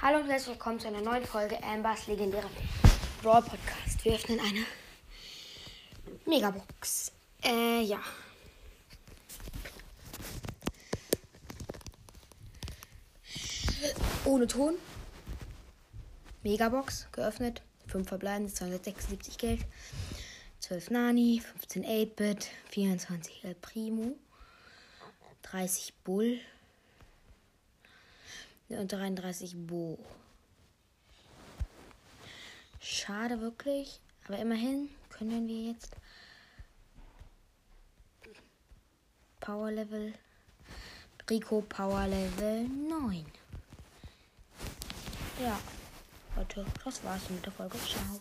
Hallo und herzlich willkommen zu einer neuen Folge Ambers legendäre Brawl Podcast. Wir öffnen eine Megabox. Äh, ja. Ohne Ton. Megabox geöffnet. 5 verbleibende, 276 Geld. 12 Nani, 15 8-Bit, 24 El Primo, 30 Bull 33 Bo. Schade wirklich, aber immerhin können wir jetzt Power Level Rico Power Level 9. Ja, Leute, das war's mit der Folge. Ciao.